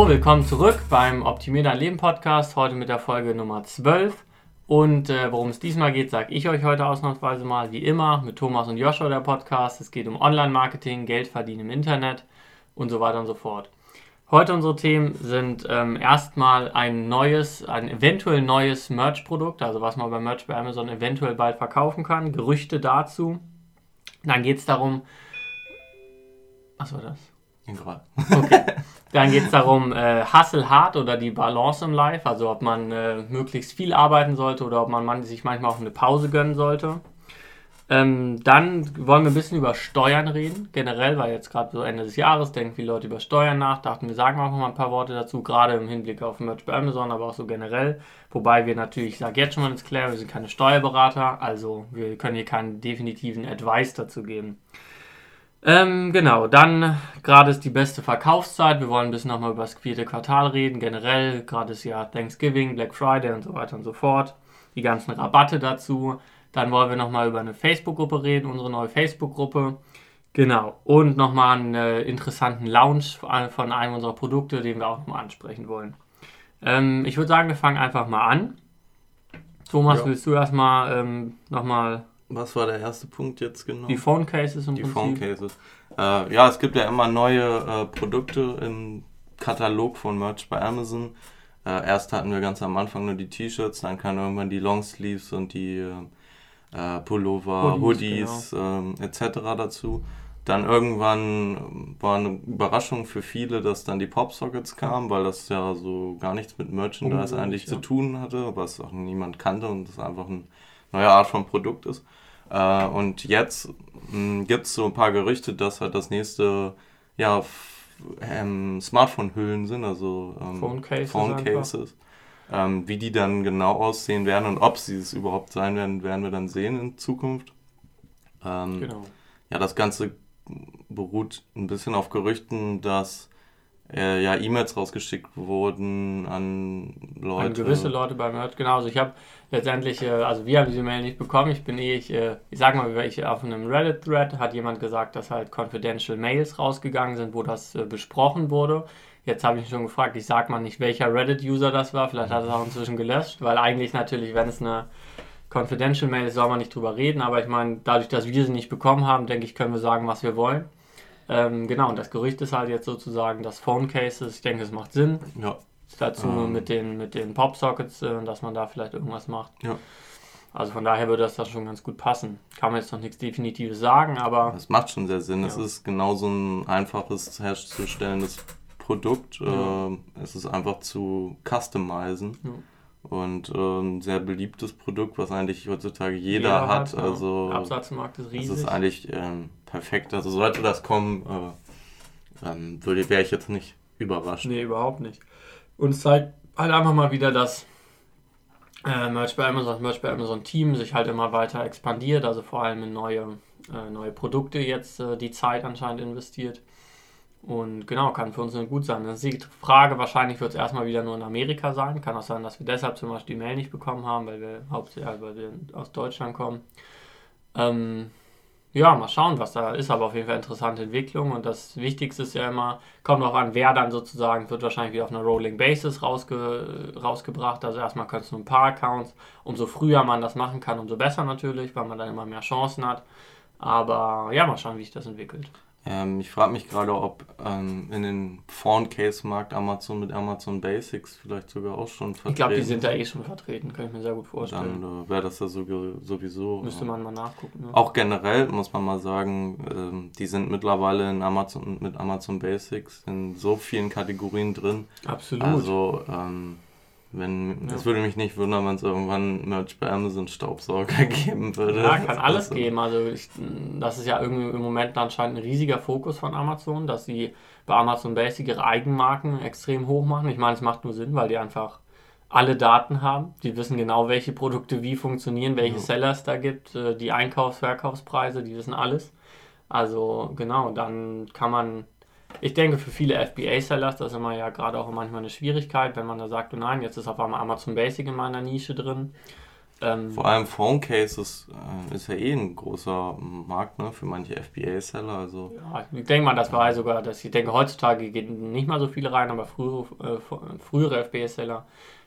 So, willkommen zurück beim Optimier dein Leben Podcast. Heute mit der Folge Nummer 12. Und äh, worum es diesmal geht, sage ich euch heute ausnahmsweise mal, wie immer, mit Thomas und Joshua der Podcast. Es geht um Online-Marketing, Geld verdienen im Internet und so weiter und so fort. Heute unsere Themen sind ähm, erstmal ein neues, ein eventuell neues Merch-Produkt, also was man bei Merch bei Amazon eventuell bald verkaufen kann, Gerüchte dazu. Dann geht es darum, was war das? Okay. Dann geht es darum, äh, Hustle hart oder die Balance im Life, also ob man äh, möglichst viel arbeiten sollte oder ob man, man sich manchmal auch eine Pause gönnen sollte. Ähm, dann wollen wir ein bisschen über Steuern reden, generell, weil jetzt gerade so Ende des Jahres denken viele Leute über Steuern nach. Dachten wir sagen auch noch mal ein paar Worte dazu, gerade im Hinblick auf Merch bei Amazon, aber auch so generell. Wobei wir natürlich, ich sage jetzt schon mal ins Claire, wir sind keine Steuerberater, also wir können hier keinen definitiven Advice dazu geben. Ähm, genau, dann gerade ist die beste Verkaufszeit. Wir wollen ein bisschen nochmal über das vierte Quartal reden. Generell, gerade ist ja Thanksgiving, Black Friday und so weiter und so fort. Die ganzen Rabatte dazu. Dann wollen wir nochmal über eine Facebook-Gruppe reden, unsere neue Facebook-Gruppe. Genau. Und nochmal einen äh, interessanten Launch von einem unserer Produkte, den wir auch nochmal ansprechen wollen. Ähm, ich würde sagen, wir fangen einfach mal an. Thomas, ja. willst du erstmal ähm, nochmal was war der erste Punkt jetzt genau? Die Phone Cases im Die Prinzip. Phone Cases. Äh, ja, es gibt ja immer neue äh, Produkte im Katalog von Merch bei Amazon. Äh, erst hatten wir ganz am Anfang nur die T-Shirts, dann kamen irgendwann die Longsleeves und die äh, Pullover, Hoodies, Hoodies genau. Ähm, etc. dazu. Dann irgendwann war eine Überraschung für viele, dass dann die Popsockets kamen, weil das ja so gar nichts mit Merchandise eigentlich ja. zu tun hatte, was auch niemand kannte und das einfach eine neue Art von Produkt ist. Äh, und jetzt hm, gibt es so ein paar Gerüchte, dass halt das nächste ja, ähm, Smartphone-Hüllen sind, also ähm, Phone Cases. Phone -Cases. Ähm, wie die dann genau aussehen werden und ob sie es überhaupt sein werden, werden wir dann sehen in Zukunft. Ähm, genau. Ja, das Ganze beruht ein bisschen auf Gerüchten, dass äh, ja E-Mails rausgeschickt wurden an Leute. An gewisse Leute beim Hört, genau. Also ich habe letztendlich, äh, also wir haben diese Mail nicht bekommen. Ich bin eh, ich, äh, ich sag mal, ich auf einem Reddit-Thread hat jemand gesagt, dass halt confidential Mails rausgegangen sind, wo das äh, besprochen wurde. Jetzt habe ich mich schon gefragt, ich sag mal nicht, welcher Reddit-User das war. Vielleicht hat er es auch inzwischen gelöscht, weil eigentlich natürlich, wenn es eine Confidential Mail ist, soll man nicht drüber reden. Aber ich meine, dadurch, dass wir sie nicht bekommen haben, denke ich, können wir sagen, was wir wollen. Ähm, genau, und das Gerücht ist halt jetzt sozusagen das Phone Cases. Ich denke, es macht Sinn. Ja. Dazu ähm. mit den, mit den Pop-Sockets, äh, dass man da vielleicht irgendwas macht. Ja. Also von daher würde das dann schon ganz gut passen. Kann man jetzt noch nichts Definitives sagen, aber. Es macht schon sehr Sinn. Ja. Es ist genauso ein einfaches herzustellendes Produkt. Ja. Äh, es ist einfach zu customizen. Ja. Und äh, ein sehr beliebtes Produkt, was eigentlich heutzutage jeder, jeder hat. hat. Also, Absatzmarkt ist riesig. Das ist eigentlich ähm, perfekt. Also sollte das kommen, äh, ähm, wäre ich jetzt nicht überrascht. Nee, überhaupt nicht. Und es zeigt halt einfach mal wieder, dass äh, Merch bei Amazon, Merch bei Amazon Team sich halt immer weiter expandiert, also vor allem in neue, äh, neue Produkte jetzt äh, die Zeit anscheinend investiert. Und genau, kann für uns nur gut sein. Das ist die Frage, wahrscheinlich wird es erstmal wieder nur in Amerika sein. Kann auch sein, dass wir deshalb zum Beispiel die Mail nicht bekommen haben, weil wir hauptsächlich weil wir aus Deutschland kommen. Ähm, ja, mal schauen, was da ist, aber auf jeden Fall interessante Entwicklung. Und das Wichtigste ist ja immer, kommt auch an, wer dann sozusagen, wird wahrscheinlich wieder auf einer Rolling Basis rausge, rausgebracht. Also erstmal es nur ein paar Accounts. Umso früher man das machen kann, umso besser natürlich, weil man dann immer mehr Chancen hat. Aber ja, mal schauen, wie sich das entwickelt. Ähm, ich frage mich gerade, ob ähm, in den Phone-Case-Markt Amazon mit Amazon Basics vielleicht sogar auch schon vertreten Ich glaube, die sind da eh schon vertreten, kann ich mir sehr gut vorstellen. Dann äh, wäre das ja sowieso. Müsste man mal nachgucken. Ne? Auch generell muss man mal sagen, ähm, die sind mittlerweile in Amazon mit Amazon Basics in so vielen Kategorien drin. Absolut. Also, ähm, wenn, ja. Es würde mich nicht wundern, wenn es irgendwann Merch bei Amazon Staubsauger geben würde. Ja, kann alles also. geben. Also ich, das ist ja irgendwie im Moment anscheinend ein riesiger Fokus von Amazon, dass sie bei Amazon Basic ihre Eigenmarken extrem hoch machen. Ich meine, es macht nur Sinn, weil die einfach alle Daten haben. Die wissen genau, welche Produkte wie funktionieren, welche ja. Seller es da gibt, äh, die Einkaufs-, Verkaufspreise, die wissen alles. Also genau, dann kann man ich denke, für viele FBA-Sellers, das ist immer ja gerade auch manchmal eine Schwierigkeit, wenn man da sagt, oh nein, jetzt ist auf einmal Amazon Basic in meiner Nische drin. Ähm, Vor allem Phone Cases äh, ist ja eh ein großer Markt ne, für manche FBA-Seller. Also. Ja, ich denke mal, das war sogar, dass ich denke, heutzutage gehen nicht mal so viele rein, aber frühere, äh, frühere FBA-Seller,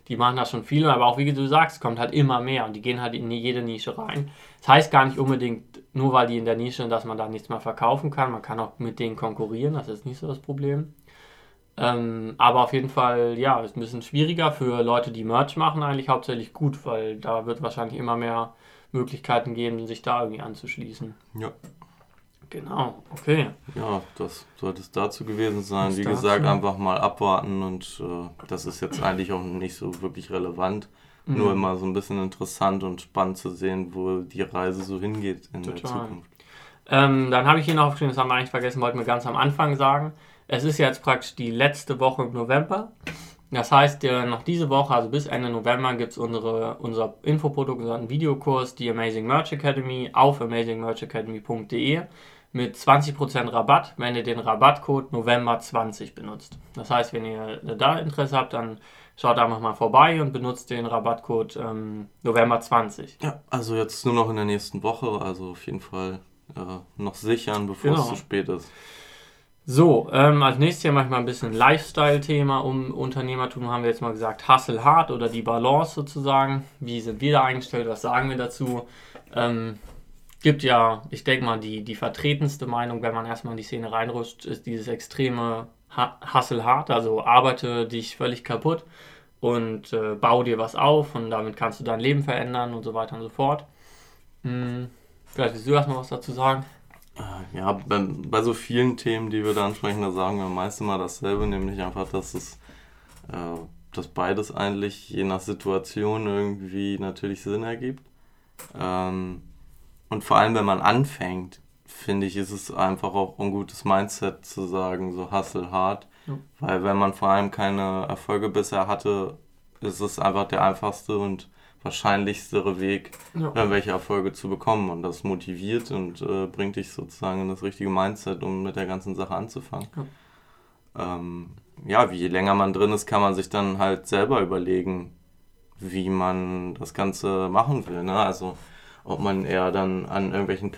die machen das schon viel. Aber auch wie du sagst, kommt halt immer mehr und die gehen halt in jede Nische rein. Das heißt gar nicht unbedingt, nur weil die in der Nische sind, dass man da nichts mehr verkaufen kann. Man kann auch mit denen konkurrieren, das ist nicht so das Problem. Ähm, aber auf jeden Fall, ja, ist ein bisschen schwieriger für Leute, die Merch machen, eigentlich hauptsächlich gut, weil da wird wahrscheinlich immer mehr Möglichkeiten geben, sich da irgendwie anzuschließen. Ja. Genau, okay. Ja, das sollte es dazu gewesen sein. Das Wie gesagt, einfach mal abwarten und äh, das ist jetzt eigentlich auch nicht so wirklich relevant. Mhm. Nur immer so ein bisschen interessant und spannend zu sehen, wo die Reise so hingeht in Total. der Zukunft. Ähm, dann habe ich hier noch aufgeschrieben, das haben wir eigentlich vergessen, wollten wir ganz am Anfang sagen. Es ist jetzt praktisch die letzte Woche im November. Das heißt, noch diese Woche, also bis Ende November, gibt es unsere, unser Infoprodukt, unseren Videokurs, die Amazing Merch Academy auf amazingmerchacademy.de mit 20% Rabatt, wenn ihr den Rabattcode November20 benutzt. Das heißt, wenn ihr da Interesse habt, dann schaut einfach mal vorbei und benutzt den Rabattcode ähm, November20. Ja, also jetzt nur noch in der nächsten Woche, also auf jeden Fall äh, noch sichern, bevor genau. es zu spät ist. So, ähm, als nächstes hier manchmal ein bisschen Lifestyle-Thema um Unternehmertum haben wir jetzt mal gesagt, Hustle hard oder die Balance sozusagen. Wie sind wir da eingestellt? Was sagen wir dazu? Ähm, gibt ja, ich denke mal, die, die vertretenste Meinung, wenn man erstmal in die Szene reinrutscht, ist dieses extreme Hustle hard, also arbeite dich völlig kaputt und äh, bau dir was auf und damit kannst du dein Leben verändern und so weiter und so fort. Hm, vielleicht willst du erstmal was dazu sagen? Äh, ja, bei, bei, so vielen Themen, die wir da ansprechen, da sagen wir meist immer dasselbe, nämlich einfach, dass es äh, dass beides eigentlich je nach Situation irgendwie natürlich Sinn ergibt. Ähm, und vor allem, wenn man anfängt, finde ich, ist es einfach auch ein gutes Mindset zu sagen, so hustle hard. Ja. Weil wenn man vor allem keine Erfolge bisher hatte, ist es einfach der einfachste und wahrscheinlichste Weg, ja. irgendwelche Erfolge zu bekommen. Und das motiviert und äh, bringt dich sozusagen in das richtige Mindset, um mit der ganzen Sache anzufangen. Ja. Ähm, ja, je länger man drin ist, kann man sich dann halt selber überlegen, wie man das Ganze machen will. Ne? Also ob man eher dann an irgendwelchen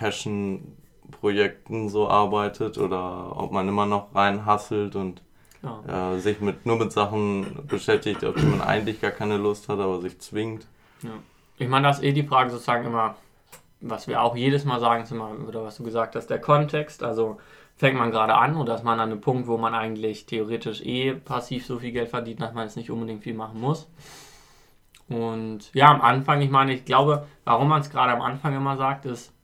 Passion-Projekten so arbeitet oder ob man immer noch reinhasselt und ja. äh, sich mit, nur mit Sachen beschäftigt, auf die man eigentlich gar keine Lust hat, aber sich zwingt. Ja. Ich meine, das ist eh die Frage sozusagen immer, was wir auch jedes Mal sagen, immer, oder was du gesagt hast, der Kontext. Also fängt man gerade an oder ist man an einem Punkt, wo man eigentlich theoretisch eh passiv so viel Geld verdient, dass man jetzt nicht unbedingt viel machen muss. Und ja, am Anfang, ich meine, ich glaube, warum man es gerade am Anfang immer sagt, ist,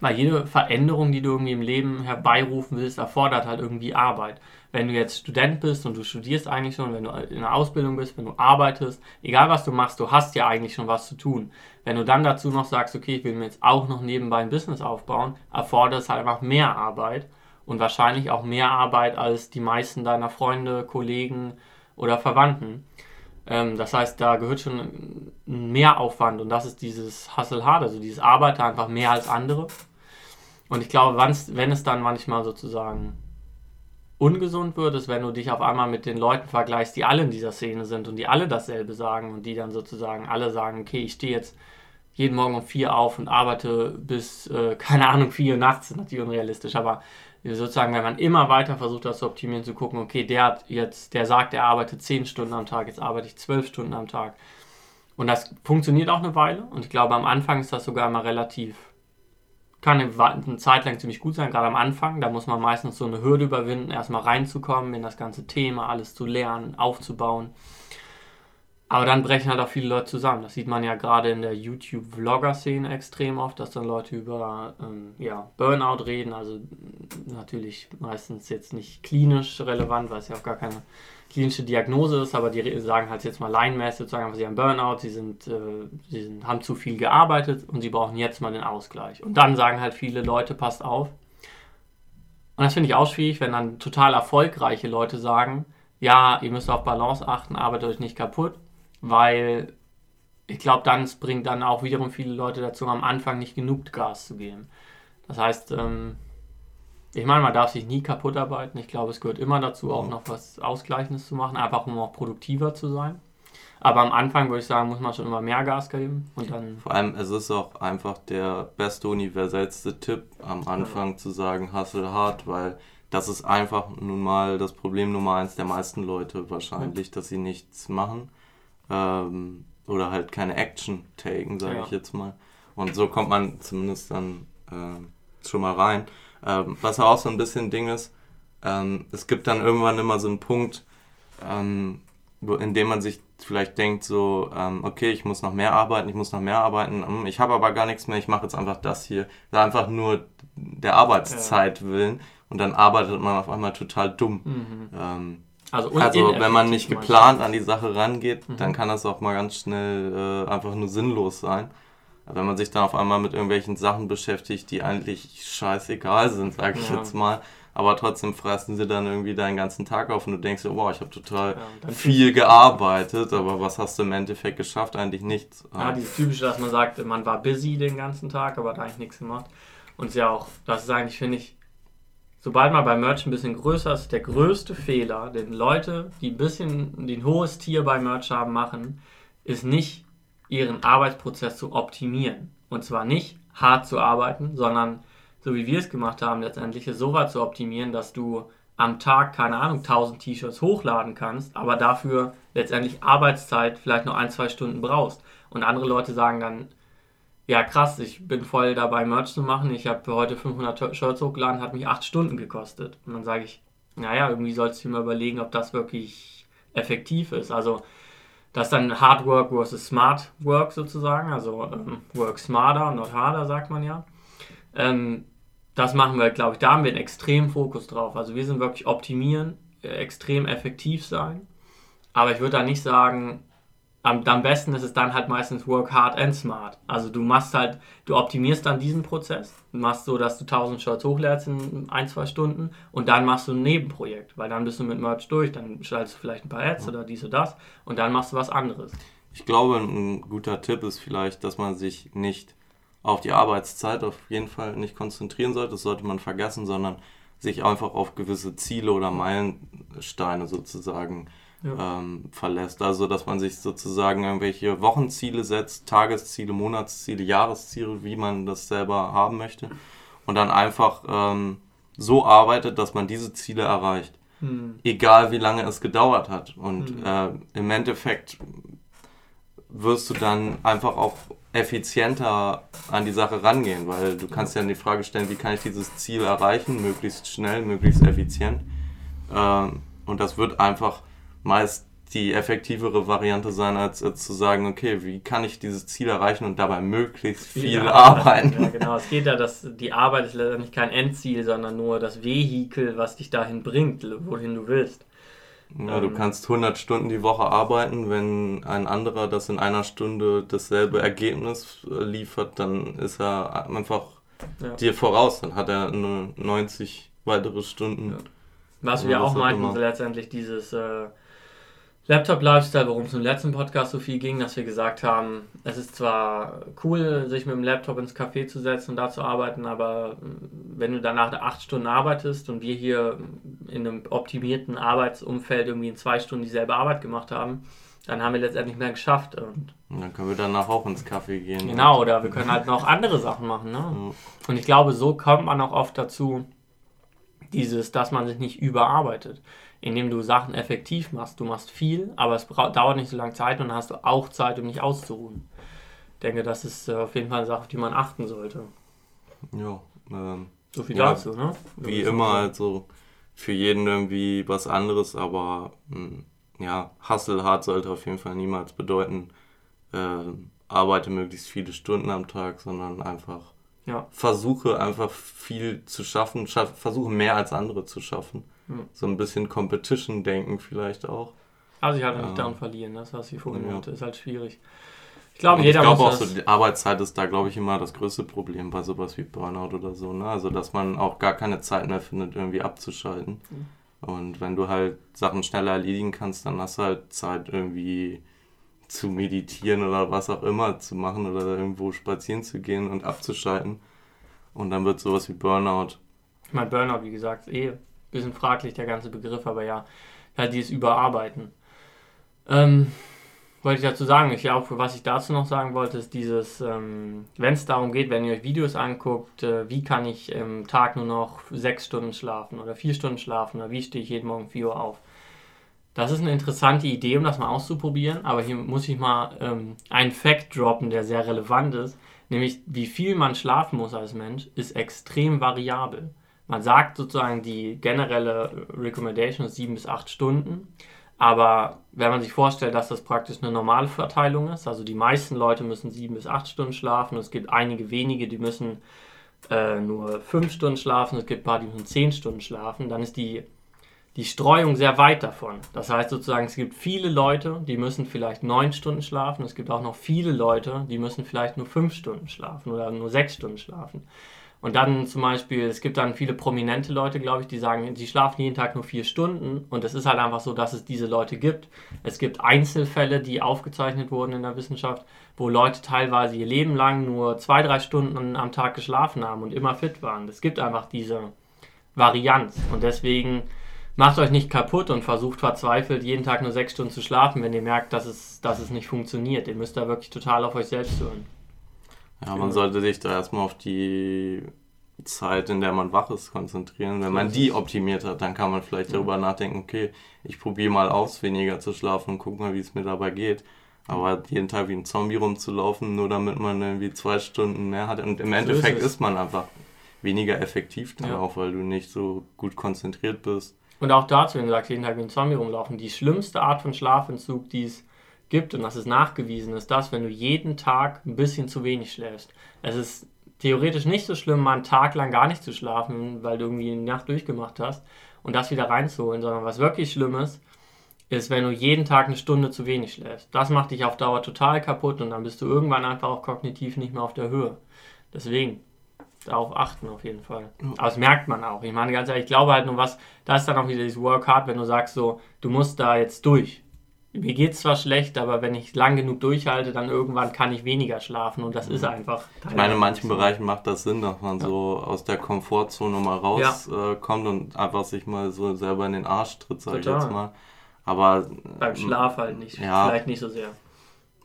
weil jede Veränderung, die du irgendwie im Leben herbeirufen willst, erfordert halt irgendwie Arbeit wenn du jetzt Student bist und du studierst eigentlich schon, wenn du in der Ausbildung bist, wenn du arbeitest, egal was du machst, du hast ja eigentlich schon was zu tun. Wenn du dann dazu noch sagst, okay, ich will mir jetzt auch noch nebenbei ein Business aufbauen, erfordert es halt einfach mehr Arbeit und wahrscheinlich auch mehr Arbeit als die meisten deiner Freunde, Kollegen oder Verwandten. Ähm, das heißt, da gehört schon mehr Aufwand und das ist dieses Hustle Hard, also dieses Arbeiten einfach mehr als andere. Und ich glaube, wenn es dann manchmal sozusagen ungesund wird, ist, wenn du dich auf einmal mit den Leuten vergleichst, die alle in dieser Szene sind und die alle dasselbe sagen und die dann sozusagen alle sagen, okay, ich stehe jetzt jeden Morgen um vier auf und arbeite bis, äh, keine Ahnung, vier Uhr nachts, natürlich unrealistisch, aber sozusagen, wenn man immer weiter versucht, das zu optimieren, zu gucken, okay, der hat jetzt, der sagt, er arbeitet zehn Stunden am Tag, jetzt arbeite ich zwölf Stunden am Tag. Und das funktioniert auch eine Weile und ich glaube, am Anfang ist das sogar immer relativ kann eine, Zeit lang ziemlich gut sein, gerade am Anfang. Da muss man meistens so eine Hürde überwinden, erstmal reinzukommen in das ganze Thema, alles zu lernen, aufzubauen. Aber dann brechen halt auch viele Leute zusammen. Das sieht man ja gerade in der YouTube-Vlogger-Szene extrem oft, dass dann Leute über ähm, ja, Burnout reden. Also natürlich meistens jetzt nicht klinisch relevant, weil es ja auch gar keine klinische Diagnose ist, aber die sagen halt jetzt mal laienmäßig sozusagen, sie haben Burnout, sie, sind, äh, sie sind, haben zu viel gearbeitet und sie brauchen jetzt mal den Ausgleich. Und dann sagen halt viele Leute, passt auf. Und das finde ich auch schwierig, wenn dann total erfolgreiche Leute sagen, ja, ihr müsst auf Balance achten, arbeitet euch nicht kaputt, weil ich glaube, dann bringt dann auch wiederum viele Leute dazu, am Anfang nicht genug Gas zu geben. Das heißt, ähm, ich meine, man darf sich nie kaputt arbeiten. Ich glaube, es gehört immer dazu, auch noch was Ausgleichendes zu machen, einfach um auch produktiver zu sein. Aber am Anfang würde ich sagen, muss man schon immer mehr Gas geben und dann. Vor allem, es ist auch einfach der beste, universellste Tipp am Anfang zu sagen, hustle hart, weil das ist einfach nun mal das Problem Nummer eins der meisten Leute wahrscheinlich, dass sie nichts machen ähm, oder halt keine Action taken, sage ja. ich jetzt mal. Und so kommt man zumindest dann äh, schon mal rein. Ähm, was auch so ein bisschen Ding ist, ähm, es gibt dann irgendwann immer so einen Punkt, ähm, in dem man sich vielleicht denkt so, ähm, okay, ich muss noch mehr arbeiten, ich muss noch mehr arbeiten, hm, ich habe aber gar nichts mehr, ich mache jetzt einfach das hier. Einfach nur der Arbeitszeit ja. willen und dann arbeitet man auf einmal total dumm. Mhm. Ähm, also, also wenn man nicht geplant an die Sache rangeht, mhm. dann kann das auch mal ganz schnell äh, einfach nur sinnlos sein. Wenn man sich dann auf einmal mit irgendwelchen Sachen beschäftigt, die eigentlich scheißegal sind, sage ich ja. jetzt mal, aber trotzdem fressen sie dann irgendwie deinen ganzen Tag auf und du denkst, wow, ich habe total ja, viel gearbeitet, aber was hast du im Endeffekt geschafft? Eigentlich nichts. Ja, dieses typische, dass man sagt, man war busy den ganzen Tag, aber hat eigentlich nichts gemacht. Und es ja auch, das ist eigentlich, finde ich, sobald man bei Merch ein bisschen größer ist, der größte Fehler, den Leute, die ein bisschen, die ein hohes Tier bei Merch haben, machen, ist nicht ihren Arbeitsprozess zu optimieren. Und zwar nicht hart zu arbeiten, sondern so wie wir es gemacht haben, letztendlich es so weit zu optimieren, dass du am Tag, keine Ahnung, 1000 T-Shirts hochladen kannst, aber dafür letztendlich Arbeitszeit vielleicht noch ein, zwei Stunden brauchst. Und andere Leute sagen dann, ja krass, ich bin voll dabei, Merch zu machen, ich habe heute 500 Shirts hochgeladen, hat mich 8 Stunden gekostet. Und dann sage ich, naja, irgendwie sollst du dir mal überlegen, ob das wirklich effektiv ist. Also das ist dann Hard Work versus Smart Work sozusagen, also ähm, Work smarter, not harder, sagt man ja. Ähm, das machen wir, glaube ich, da haben wir einen extremen Fokus drauf. Also wir sind wirklich optimieren, äh, extrem effektiv sein. Aber ich würde da nicht sagen, am, am besten ist es dann halt meistens work hard and smart. Also du machst halt, du optimierst dann diesen Prozess, machst so, dass du 1000 Shirts hochlädst in ein, zwei Stunden und dann machst du ein Nebenprojekt, weil dann bist du mit Merch durch, dann schaltest du vielleicht ein paar Ads oder dies oder das und dann machst du was anderes. Ich glaube, ein guter Tipp ist vielleicht, dass man sich nicht auf die Arbeitszeit auf jeden Fall nicht konzentrieren sollte, das sollte man vergessen, sondern sich einfach auf gewisse Ziele oder Meilensteine sozusagen ja. ähm, verlässt. Also, dass man sich sozusagen irgendwelche Wochenziele setzt, Tagesziele, Monatsziele, Jahresziele, wie man das selber haben möchte. Und dann einfach ähm, so arbeitet, dass man diese Ziele erreicht. Hm. Egal wie lange es gedauert hat. Und hm. äh, im Endeffekt wirst du dann einfach auch effizienter an die Sache rangehen, weil du kannst ja die Frage stellen, wie kann ich dieses Ziel erreichen, möglichst schnell, möglichst effizient. Ähm, und das wird einfach meist die effektivere Variante sein, als, als, zu sagen, okay, wie kann ich dieses Ziel erreichen und dabei möglichst viel, viel arbeiten. Ja, genau. Es geht ja, dass die Arbeit ist letztendlich kein Endziel, sondern nur das Vehikel, was dich dahin bringt, wohin du willst. Ja, ähm, du kannst 100 Stunden die Woche arbeiten, wenn ein anderer das in einer Stunde dasselbe Ergebnis äh, liefert, dann ist er einfach ja. dir voraus, dann hat er nur 90 weitere Stunden. Ja. Was wir auch meinten, letztendlich dieses... Äh, Laptop-Lifestyle, worum es im letzten Podcast so viel ging, dass wir gesagt haben, es ist zwar cool, sich mit dem Laptop ins Café zu setzen und da zu arbeiten, aber wenn du danach acht Stunden arbeitest und wir hier in einem optimierten Arbeitsumfeld irgendwie in zwei Stunden dieselbe Arbeit gemacht haben, dann haben wir letztendlich mehr geschafft. Und, dann können wir danach auch ins Café gehen. Genau, oder wir können halt noch andere Sachen machen. Ne? Mhm. Und ich glaube, so kommt man auch oft dazu, dieses, dass man sich nicht überarbeitet indem du Sachen effektiv machst. Du machst viel, aber es dauert nicht so lange Zeit und dann hast du auch Zeit, um dich auszuruhen. Ich denke, das ist äh, auf jeden Fall eine Sache, auf die man achten sollte. Ja, ähm, so viel ja, dazu, ne? Wie immer, also für jeden irgendwie was anderes, aber mh, hm, ja, Hustle hart sollte auf jeden Fall niemals bedeuten, äh, arbeite möglichst viele Stunden am Tag, sondern einfach ja. versuche einfach viel zu schaffen, schaff, versuche mehr als andere zu schaffen. So ein bisschen Competition-Denken vielleicht auch. Also ich halt nicht daran verlieren, das was ich vorhin ja. ist halt schwierig. Ich glaube, jeder ich glaube auch, so die Arbeitszeit ist da, glaube ich, immer das größte Problem bei sowas wie Burnout oder so. Ne? Also, dass man auch gar keine Zeit mehr findet, irgendwie abzuschalten. Mhm. Und wenn du halt Sachen schneller erledigen kannst, dann hast du halt Zeit, irgendwie zu meditieren oder was auch immer zu machen oder irgendwo spazieren zu gehen und abzuschalten. Und dann wird sowas wie Burnout. Ich meine, Burnout, wie gesagt, eh bisschen fraglich, der ganze Begriff, aber ja, halt dieses Überarbeiten. Ähm, wollte ich dazu sagen, ich glaube, was ich dazu noch sagen wollte, ist dieses, ähm, wenn es darum geht, wenn ihr euch Videos anguckt, äh, wie kann ich im Tag nur noch sechs Stunden schlafen oder vier Stunden schlafen oder wie stehe ich jeden Morgen 4 Uhr auf. Das ist eine interessante Idee, um das mal auszuprobieren, aber hier muss ich mal ähm, einen Fact droppen, der sehr relevant ist, nämlich wie viel man schlafen muss als Mensch, ist extrem variabel. Man sagt sozusagen, die generelle Recommendation ist sieben bis acht Stunden. Aber wenn man sich vorstellt, dass das praktisch eine normale Verteilung ist, also die meisten Leute müssen sieben bis acht Stunden schlafen, es gibt einige wenige, die müssen äh, nur fünf Stunden schlafen, es gibt ein paar, die müssen zehn Stunden schlafen, dann ist die, die Streuung sehr weit davon. Das heißt sozusagen, es gibt viele Leute, die müssen vielleicht neun Stunden schlafen, es gibt auch noch viele Leute, die müssen vielleicht nur fünf Stunden schlafen oder nur sechs Stunden schlafen. Und dann zum Beispiel, es gibt dann viele prominente Leute, glaube ich, die sagen, sie schlafen jeden Tag nur vier Stunden. Und es ist halt einfach so, dass es diese Leute gibt. Es gibt Einzelfälle, die aufgezeichnet wurden in der Wissenschaft, wo Leute teilweise ihr Leben lang nur zwei, drei Stunden am Tag geschlafen haben und immer fit waren. Es gibt einfach diese Varianz. Und deswegen macht euch nicht kaputt und versucht verzweifelt, jeden Tag nur sechs Stunden zu schlafen, wenn ihr merkt, dass es, dass es nicht funktioniert. Ihr müsst da wirklich total auf euch selbst hören. Ja, man sollte sich da erstmal auf die Zeit, in der man wach ist, konzentrieren. Wenn man die optimiert hat, dann kann man vielleicht darüber nachdenken, okay, ich probiere mal aus, weniger zu schlafen und guck mal, wie es mir dabei geht. Aber jeden Tag wie ein Zombie rumzulaufen, nur damit man irgendwie zwei Stunden mehr hat. Und im so Endeffekt ist, ist, man einfach weniger effektiv dann ja. auch, weil du nicht so gut konzentriert bist. Und auch dazu, wenn du sagst, jeden Tag wie ein Zombie rumlaufen, die schlimmste Art von Schlafentzug, die es gibt, und das ist nachgewiesen, ist das, wenn du jeden Tag ein bisschen zu wenig schläfst. Es ist theoretisch nicht so schlimm, mal einen Tag lang gar nicht zu schlafen, weil du irgendwie eine Nacht durchgemacht hast und das wieder reinzuholen, sondern was wirklich schlimm ist, ist, wenn du jeden Tag eine Stunde zu wenig schläfst. Das macht dich auf Dauer total kaputt und dann bist du irgendwann einfach auch kognitiv nicht mehr auf der Höhe. Deswegen darauf achten auf jeden Fall. Aber das merkt man auch. Ich meine ganz ehrlich, ich glaube halt nur was, da ist dann auch wieder dieses Work Hard, wenn du sagst so, du musst da jetzt durch mir geht es zwar schlecht, aber wenn ich lang genug durchhalte, dann irgendwann kann ich weniger schlafen und das ist mhm. einfach. Ich meine, in manchen Bereichen macht das Sinn, dass man ja. so aus der Komfortzone mal rauskommt ja. äh, und einfach sich mal so selber in den Arsch tritt, sag Total. ich jetzt mal. Aber beim Schlaf halt nicht, ja, vielleicht nicht so sehr.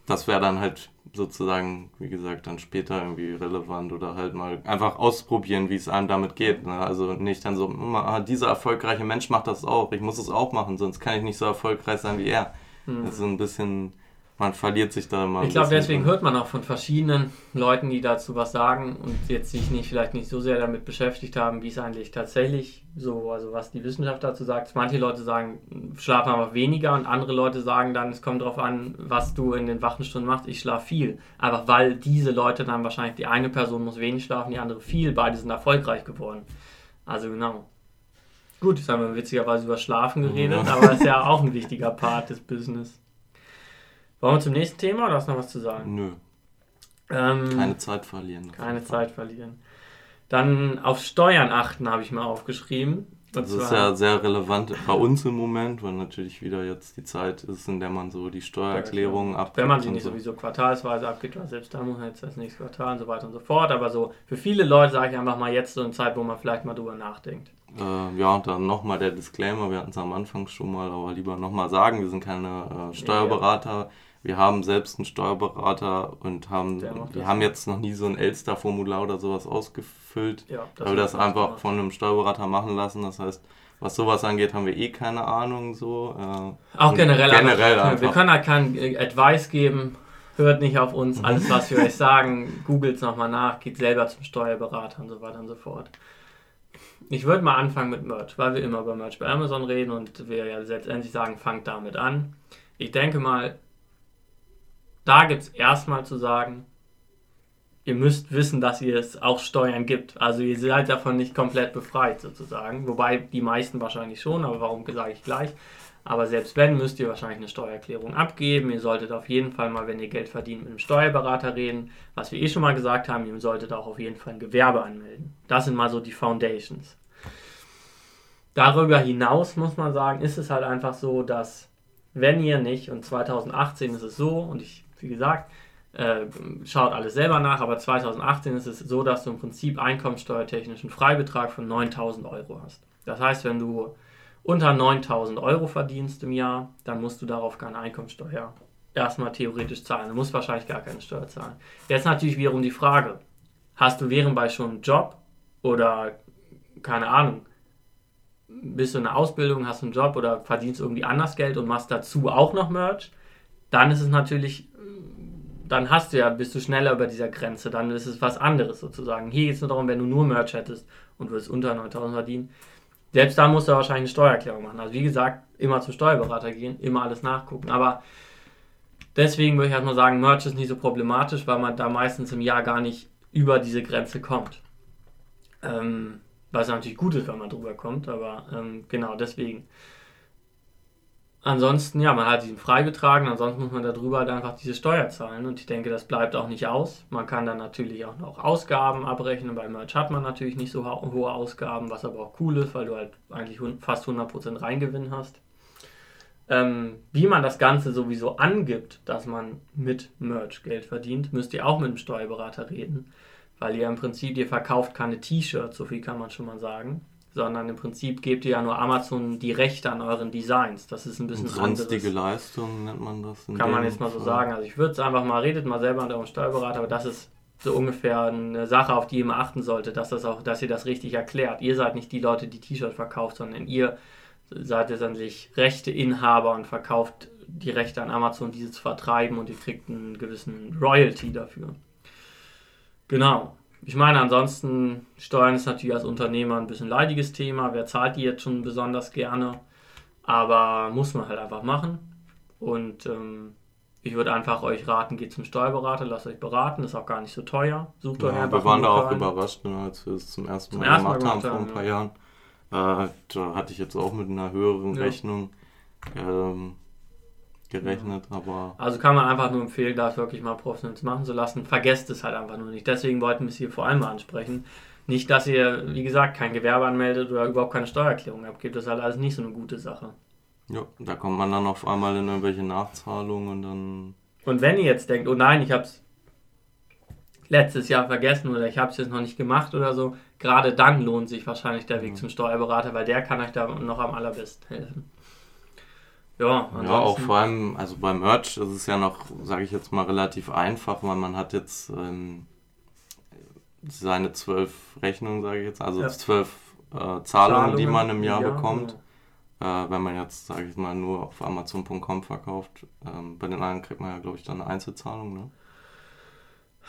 Das wäre dann halt sozusagen, wie gesagt, dann später irgendwie relevant oder halt mal einfach ausprobieren, wie es einem damit geht. Ne? Also nicht dann so, ah, dieser erfolgreiche Mensch macht das auch, ich muss es auch machen, sonst kann ich nicht so erfolgreich sein wie er. Mhm. Das ist ein bisschen, man verliert sich da immer. Ich glaube, deswegen hört man auch von verschiedenen Leuten, die dazu was sagen und jetzt sich nicht vielleicht nicht so sehr damit beschäftigt haben, wie es eigentlich tatsächlich so, also was die Wissenschaft dazu sagt. Manche Leute sagen, schlafen aber weniger und andere Leute sagen dann, es kommt darauf an, was du in den wachen Stunden machst. Ich schlafe viel. Einfach weil diese Leute dann wahrscheinlich, die eine Person muss wenig schlafen, die andere viel, beide sind erfolgreich geworden. Also genau. Gut, jetzt haben wir witzigerweise über Schlafen geredet, aber das ist ja auch ein wichtiger Part des Business. Wollen wir zum nächsten Thema oder hast du noch was zu sagen? Nö. Ähm, keine Zeit verlieren. Keine Zeit verlieren. Dann auf Steuern achten habe ich mal aufgeschrieben. das ist ja sehr relevant bei uns im Moment, weil natürlich wieder jetzt die Zeit ist, in der man so die Steuererklärungen abgibt. Wenn man sie nicht so. sowieso quartalsweise abgibt, weil selbst da muss man jetzt das nächste Quartal und so weiter und so fort. Aber so für viele Leute sage ich einfach mal jetzt so eine Zeit, wo man vielleicht mal drüber nachdenkt. Äh, ja, und dann nochmal der Disclaimer, wir hatten es am Anfang schon mal, aber lieber nochmal sagen, wir sind keine äh, Steuerberater. Ja, ja. Wir haben selbst einen Steuerberater und haben, wir haben jetzt noch nie so ein Elster-Formular oder sowas ausgefüllt, ja, weil wir das einfach gemacht. von einem Steuerberater machen lassen. Das heißt, was sowas angeht, haben wir eh keine Ahnung so. Äh, Auch generell, generell einfach. Wir können halt keinen äh, Advice geben, hört nicht auf uns, alles was wir euch sagen, googelt es nochmal nach, geht selber zum Steuerberater und so weiter und so fort. Ich würde mal anfangen mit Merch, weil wir immer über Merch bei Amazon reden und wir ja letztendlich sagen, fangt damit an. Ich denke mal, da gibt es erstmal zu sagen, ihr müsst wissen, dass ihr es auch Steuern gibt. Also ihr seid davon nicht komplett befreit sozusagen. Wobei die meisten wahrscheinlich schon, aber warum sage ich gleich. Aber selbst wenn, müsst ihr wahrscheinlich eine Steuererklärung abgeben. Ihr solltet auf jeden Fall mal, wenn ihr Geld verdient, mit einem Steuerberater reden. Was wir eh schon mal gesagt haben, ihr solltet auch auf jeden Fall ein Gewerbe anmelden. Das sind mal so die Foundations. Darüber hinaus muss man sagen, ist es halt einfach so, dass wenn ihr nicht, und 2018 ist es so, und ich, wie gesagt, äh, schaut alles selber nach, aber 2018 ist es so, dass du im Prinzip einkommensteuertechnischen Freibetrag von 9000 Euro hast. Das heißt, wenn du unter 9000 Euro verdienst im Jahr, dann musst du darauf keine Einkommensteuer erstmal theoretisch zahlen. Du musst wahrscheinlich gar keine Steuer zahlen. Jetzt natürlich wiederum die Frage, hast du währendbei schon einen Job oder keine Ahnung, bist du in der Ausbildung, hast du einen Job oder verdienst irgendwie anders Geld und machst dazu auch noch Merch, dann ist es natürlich, dann hast du ja, bist du schneller über dieser Grenze, dann ist es was anderes sozusagen. Hier geht es nur darum, wenn du nur Merch hättest und würdest unter 9000 verdienen, selbst da musst du wahrscheinlich eine Steuererklärung machen. Also wie gesagt, immer zum Steuerberater gehen, immer alles nachgucken. Aber deswegen würde ich erstmal sagen, Merch ist nicht so problematisch, weil man da meistens im Jahr gar nicht über diese Grenze kommt. Ähm, was natürlich gut ist, wenn man drüber kommt, aber ähm, genau deswegen. Ansonsten, ja, man hat diesen freigetragen, ansonsten muss man darüber halt einfach diese Steuer zahlen und ich denke, das bleibt auch nicht aus. Man kann dann natürlich auch noch Ausgaben abrechnen, bei Merch hat man natürlich nicht so hohe Ausgaben, was aber auch cool ist, weil du halt eigentlich fast 100% Reingewinn hast. Ähm, wie man das Ganze sowieso angibt, dass man mit Merch Geld verdient, müsst ihr auch mit dem Steuerberater reden, weil ihr im Prinzip, ihr verkauft keine T-Shirts, so viel kann man schon mal sagen sondern im Prinzip gebt ihr ja nur Amazon die Rechte an euren Designs. Das ist ein bisschen Und sonstige anderes. Leistung nennt man das. Kann man jetzt mal so sagen. Also ich würde es einfach mal, redet mal selber mit eurem Steuerberater, aber das ist so ungefähr eine Sache, auf die ihr mal achten solltet, dass, das auch, dass ihr das richtig erklärt. Ihr seid nicht die Leute, die T-Shirts verkauft, sondern ihr seid sich Rechteinhaber und verkauft die Rechte an Amazon, diese zu vertreiben und ihr kriegt einen gewissen Royalty dafür. Genau. Ich meine, ansonsten, Steuern ist natürlich als Unternehmer ein bisschen leidiges Thema. Wer zahlt die jetzt schon besonders gerne? Aber muss man halt einfach machen. Und ähm, ich würde einfach euch raten, geht zum Steuerberater, lasst euch beraten, ist auch gar nicht so teuer. Sucht ja, euch einfach. Wir waren da auch überrascht, ne, als wir es zum ersten Mal zum gemacht haben vor ein paar ja. Jahren. Äh, da hatte ich jetzt auch mit einer höheren ja. Rechnung. Ähm, gerechnet, aber. Also kann man einfach nur empfehlen, das wirklich mal professionell machen zu lassen. Vergesst es halt einfach nur nicht. Deswegen wollten wir es hier vor allem mal ansprechen. Nicht, dass ihr, wie gesagt, kein Gewerbe anmeldet oder überhaupt keine Steuererklärung abgibt. Das ist halt alles nicht so eine gute Sache. Ja, da kommt man dann auf einmal in irgendwelche Nachzahlungen und dann. Und wenn ihr jetzt denkt, oh nein, ich habe es letztes Jahr vergessen oder ich habe es jetzt noch nicht gemacht oder so, gerade dann lohnt sich wahrscheinlich der Weg mhm. zum Steuerberater, weil der kann euch da noch am allerbesten helfen. Ja, ja, auch vor allem, also beim Merch ist es ja noch, sage ich jetzt mal, relativ einfach, weil man hat jetzt ähm, seine zwölf Rechnungen, sage ich jetzt, also ja. zwölf äh, Zahlungen, Zahlungen, die man im Jahr ja, bekommt. Äh, wenn man jetzt, sage ich mal, nur auf Amazon.com verkauft. Ähm, bei den anderen kriegt man ja, glaube ich, dann eine Einzelzahlung, ne?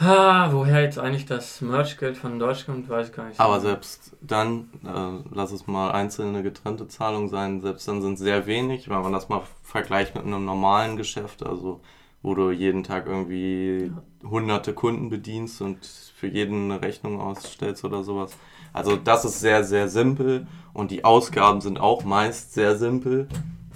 Ha, woher jetzt eigentlich das Merchgeld von Deutschland kommt, weiß ich gar nicht. Aber selbst dann, äh, lass es mal einzelne getrennte Zahlungen sein, selbst dann sind es sehr wenig, wenn man das mal vergleicht mit einem normalen Geschäft, also wo du jeden Tag irgendwie ja. hunderte Kunden bedienst und für jeden eine Rechnung ausstellst oder sowas. Also das ist sehr, sehr simpel und die Ausgaben sind auch meist sehr simpel.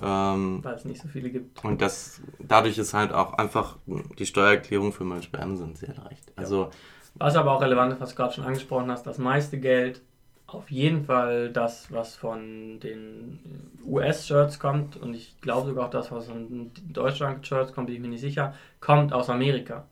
Ähm, Weil es nicht so viele gibt. Und das, dadurch ist halt auch einfach die Steuererklärung für Sperren sind sehr leicht. Also, was aber auch relevant ist, was du gerade schon angesprochen hast, das meiste Geld, auf jeden Fall das, was von den US-Shirts kommt, und ich glaube sogar auch das, was von Deutschland-Shirts kommt, bin ich mir nicht sicher, kommt aus Amerika.